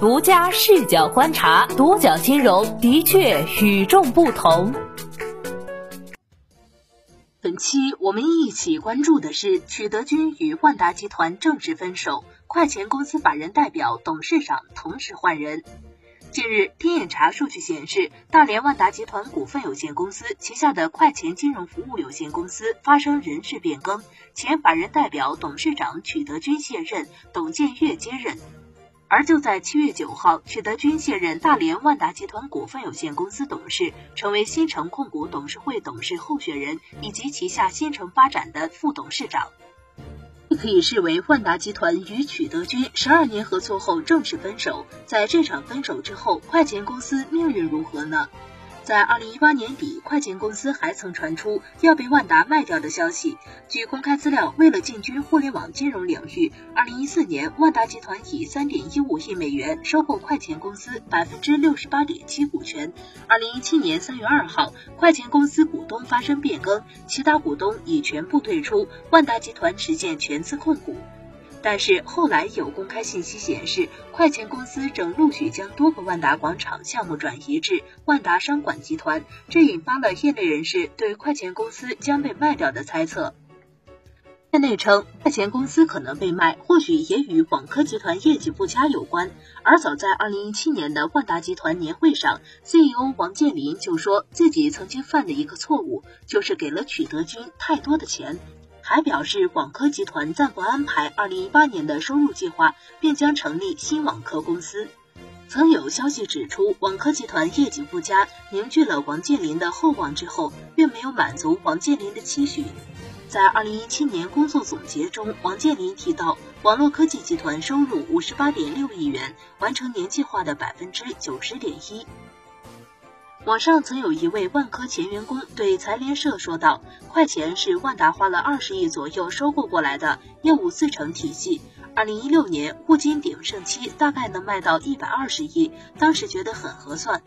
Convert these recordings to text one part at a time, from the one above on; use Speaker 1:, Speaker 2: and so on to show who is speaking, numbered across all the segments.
Speaker 1: 独家视角观察，独角金融的确与众不同。
Speaker 2: 本期我们一起关注的是曲德军与万达集团正式分手，快钱公司法人代表、董事长同时换人。近日，天眼查数据显示，大连万达集团股份有限公司旗下的快钱金融服务有限公司发生人事变更，前法人代表、董事长曲德军卸任，董建岳接任。而就在七月九号，曲德军卸任大连万达集团股份有限公司董事，成为新城控股董事会董事候选人以及旗下新城发展的副董事长。可以视为万达集团与曲德军十二年合作后正式分手。在这场分手之后，快钱公司命运如何呢？在二零一八年底，快钱公司还曾传出要被万达卖掉的消息。据公开资料，为了进军互联网金融领域，二零一四年，万达集团以三点一五亿美元收购快钱公司百分之六十八点七股权。二零一七年三月二号，快钱公司股东发生变更，其他股东已全部退出，万达集团实现全资控股。但是后来有公开信息显示，快钱公司正陆续将多个万达广场项目转移至万达商管集团，这引发了业内人士对快钱公司将被卖掉的猜测。业内称，快钱公司可能被卖，或许也与广科集团业绩不佳有关。而早在二零一七年的万达集团年会上，CEO 王健林就说自己曾经犯的一个错误，就是给了曲德军太多的钱。还表示，网科集团暂不安排二零一八年的收入计划，便将成立新网科公司。曾有消息指出，网科集团业绩不佳，凝聚了王健林的厚望之后，并没有满足王健林的期许。在二零一七年工作总结中，王健林提到，网络科技集团收入五十八点六亿元，完成年计划的百分之九十点一。网上曾有一位万科前员工对财联社说道：“快钱是万达花了二十亿左右收购过来的业务自成体系。二零一六年互金鼎盛期大概能卖到一百二十亿，当时觉得很合算。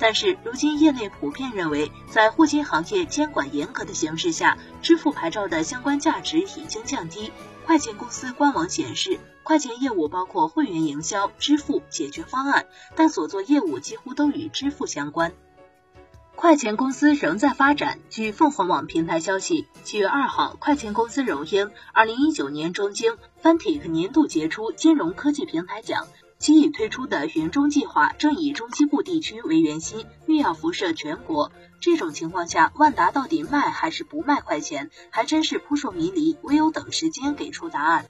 Speaker 2: 但是如今业内普遍认为，在互金行业监管严格的形势下，支付牌照的相关价值已经降低。快钱公司官网显示，快钱业务包括会员营销、支付解决方案，但所做业务几乎都与支付相关。”快钱公司仍在发展。据凤凰网平台消息，七月二号，快钱公司荣膺二零一九年中京 Fintech 年度杰出金融科技平台奖。其已推出的云中计划正以中西部地区为圆心，欲要辐射全国。这种情况下，万达到底卖还是不卖快钱，还真是扑朔迷离，唯有等时间给出答案。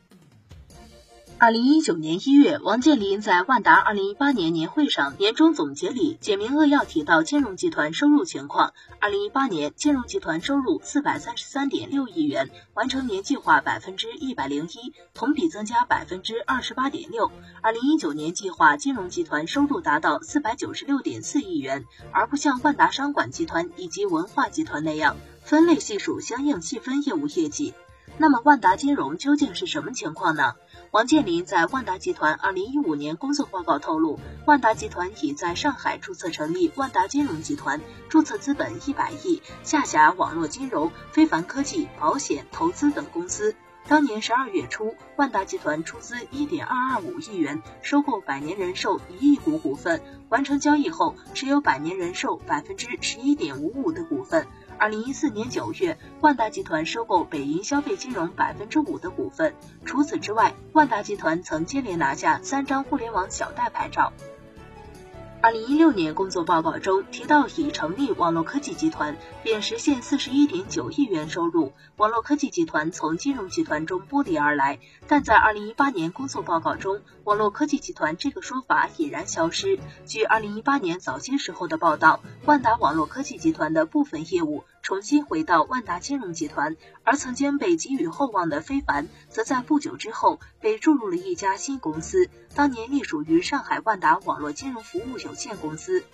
Speaker 2: 二零一九年一月，王健林在万达二零一八年年会上年终总结里简明扼要提到金融集团收入情况。二零一八年，金融集团收入四百三十三点六亿元，完成年计划百分之一百零一，同比增加百分之二十八点六。二零一九年计划金融集团收入达到四百九十六点四亿元，而不像万达商管集团以及文化集团那样分类系数相应细分业务业绩。那么万达金融究竟是什么情况呢？王健林在万达集团二零一五年工作报告透露，万达集团已在上海注册成立万达金融集团，注册资本一百亿，下辖网络金融、非凡科技、保险、投资等公司。当年十二月初，万达集团出资一点二二五亿元收购百年人寿一亿股股份，完成交易后持有百年人寿百分之十一点五五的股份。二零一四年九月，万达集团收购北银消费金融百分之五的股份。除此之外，万达集团曾接连拿下三张互联网小贷牌照。二零一六年工作报告中提到，已成立网络科技集团，并实现四十一点九亿元收入。网络科技集团从金融集团中剥离而来，但在二零一八年工作报告中，网络科技集团这个说法已然消失。据二零一八年早些时候的报道，万达网络科技集团的部分业务。重新回到万达金融集团，而曾经被寄予厚望的非凡，则在不久之后被注入了一家新公司，当年隶属于上海万达网络金融服务有限公司。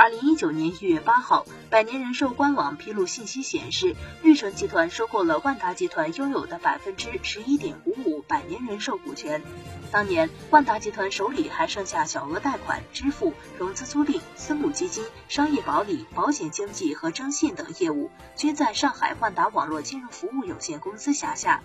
Speaker 2: 二零一九年一月八号，百年人寿官网披露信息显示，绿城集团收购了万达集团拥有的百分之十一点五五百年人寿股权。当年，万达集团手里还剩下小额贷款、支付、融资租赁、私募基金、商业保理、保险经纪和征信等业务，均在上海万达网络金融服务有限公司辖下。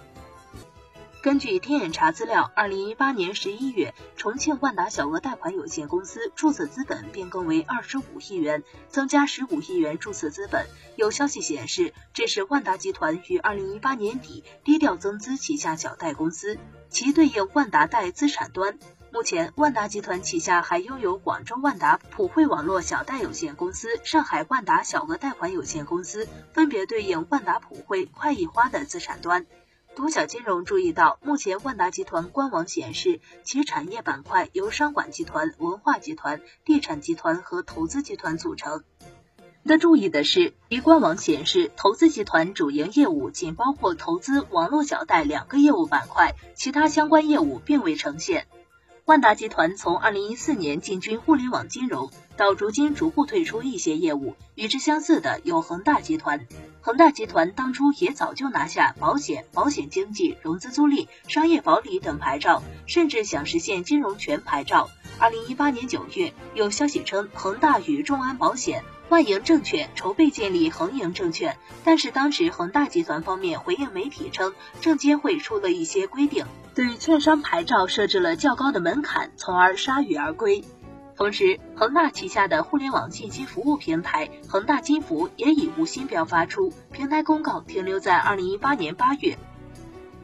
Speaker 2: 根据天眼查资料，二零一八年十一月，重庆万达小额贷款有限公司注册资本变更为二十五亿元，增加十五亿元注册资本。有消息显示，这是万达集团于二零一八年底低调增资旗下小贷公司，其对应万达贷资产端。目前，万达集团旗下还拥有广州万达普惠网络小贷有限公司、上海万达小额贷款有限公司，分别对应万达普惠、快易花的资产端。独角金融注意到，目前万达集团官网显示，其产业板块由商管集团、文化集团、地产集团和投资集团组成。值得注意的是，其官网显示，投资集团主营业务仅包括投资、网络小贷两个业务板块，其他相关业务并未呈现。万达集团从二零一四年进军互联网金融，到如今逐步退出一些业务。与之相似的有恒大集团。恒大集团当初也早就拿下保险、保险经纪、融资租赁、商业保理等牌照，甚至想实现金融全牌照。二零一八年九月，有消息称恒大与众安保险、万盈证券筹备建立恒盈证券，但是当时恒大集团方面回应媒体称，证监会出了一些规定，对券商牌照设置了较高的门槛，从而铩羽而归。同时，恒大旗下的互联网信息服务平台恒大金服也已无新标发出，平台公告停留在二零一八年八月。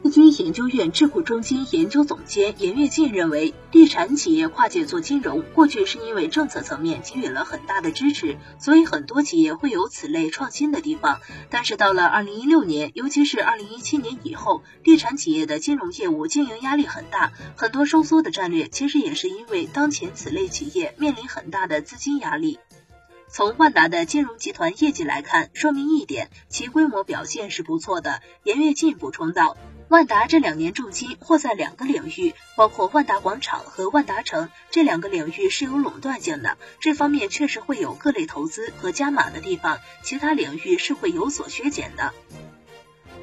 Speaker 2: 易军研究院智库中心研究总监严跃进认为，地产企业跨界做金融，过去是因为政策层面给予了很大的支持，所以很多企业会有此类创新的地方。但是到了二零一六年，尤其是二零一七年以后，地产企业的金融业务经营压力很大，很多收缩的战略其实也是因为当前此类企业面临很大的资金压力。从万达的金融集团业绩来看，说明一点，其规模表现是不错的。严跃进补充道。万达这两年重心或在两个领域，包括万达广场和万达城这两个领域是有垄断性的，这方面确实会有各类投资和加码的地方，其他领域是会有所削减的。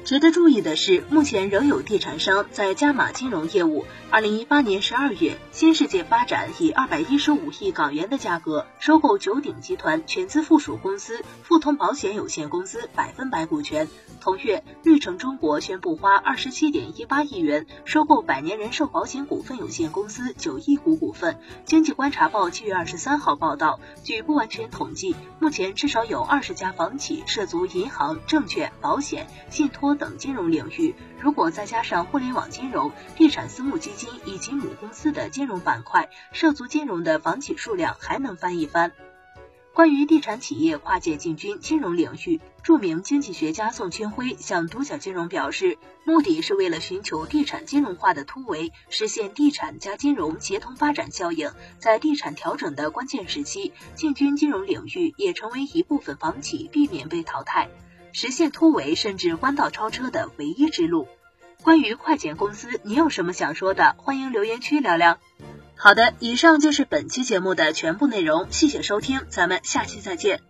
Speaker 2: 值得注意的是，目前仍有地产商在加码金融业务。二零一八年十二月，新世界发展以二百一十五亿港元的价格收购九鼎集团全资附属公司富通保险有限公司百分百股权。同月，绿城中国宣布花二十七点一八亿元收购百年人寿保险股份有限公司九亿股股份。经济观察报七月二十三号报道，据不完全统计，目前至少有二十家房企涉足银行、证券、保险、信托。等金融领域，如果再加上互联网金融、地产私募基金以及母公司的金融板块，涉足金融的房企数量还能翻一番。关于地产企业跨界进军金融领域，著名经济学家宋清辉向独角金融表示，目的是为了寻求地产金融化的突围，实现地产加金融协同发展效应。在地产调整的关键时期，进军金融领域也成为一部分房企避免被淘汰。实现突围甚至弯道超车的唯一之路。关于快钱公司，你有什么想说的？欢迎留言区聊聊。好的，以上就是本期节目的全部内容，谢谢收听，咱们下期再见。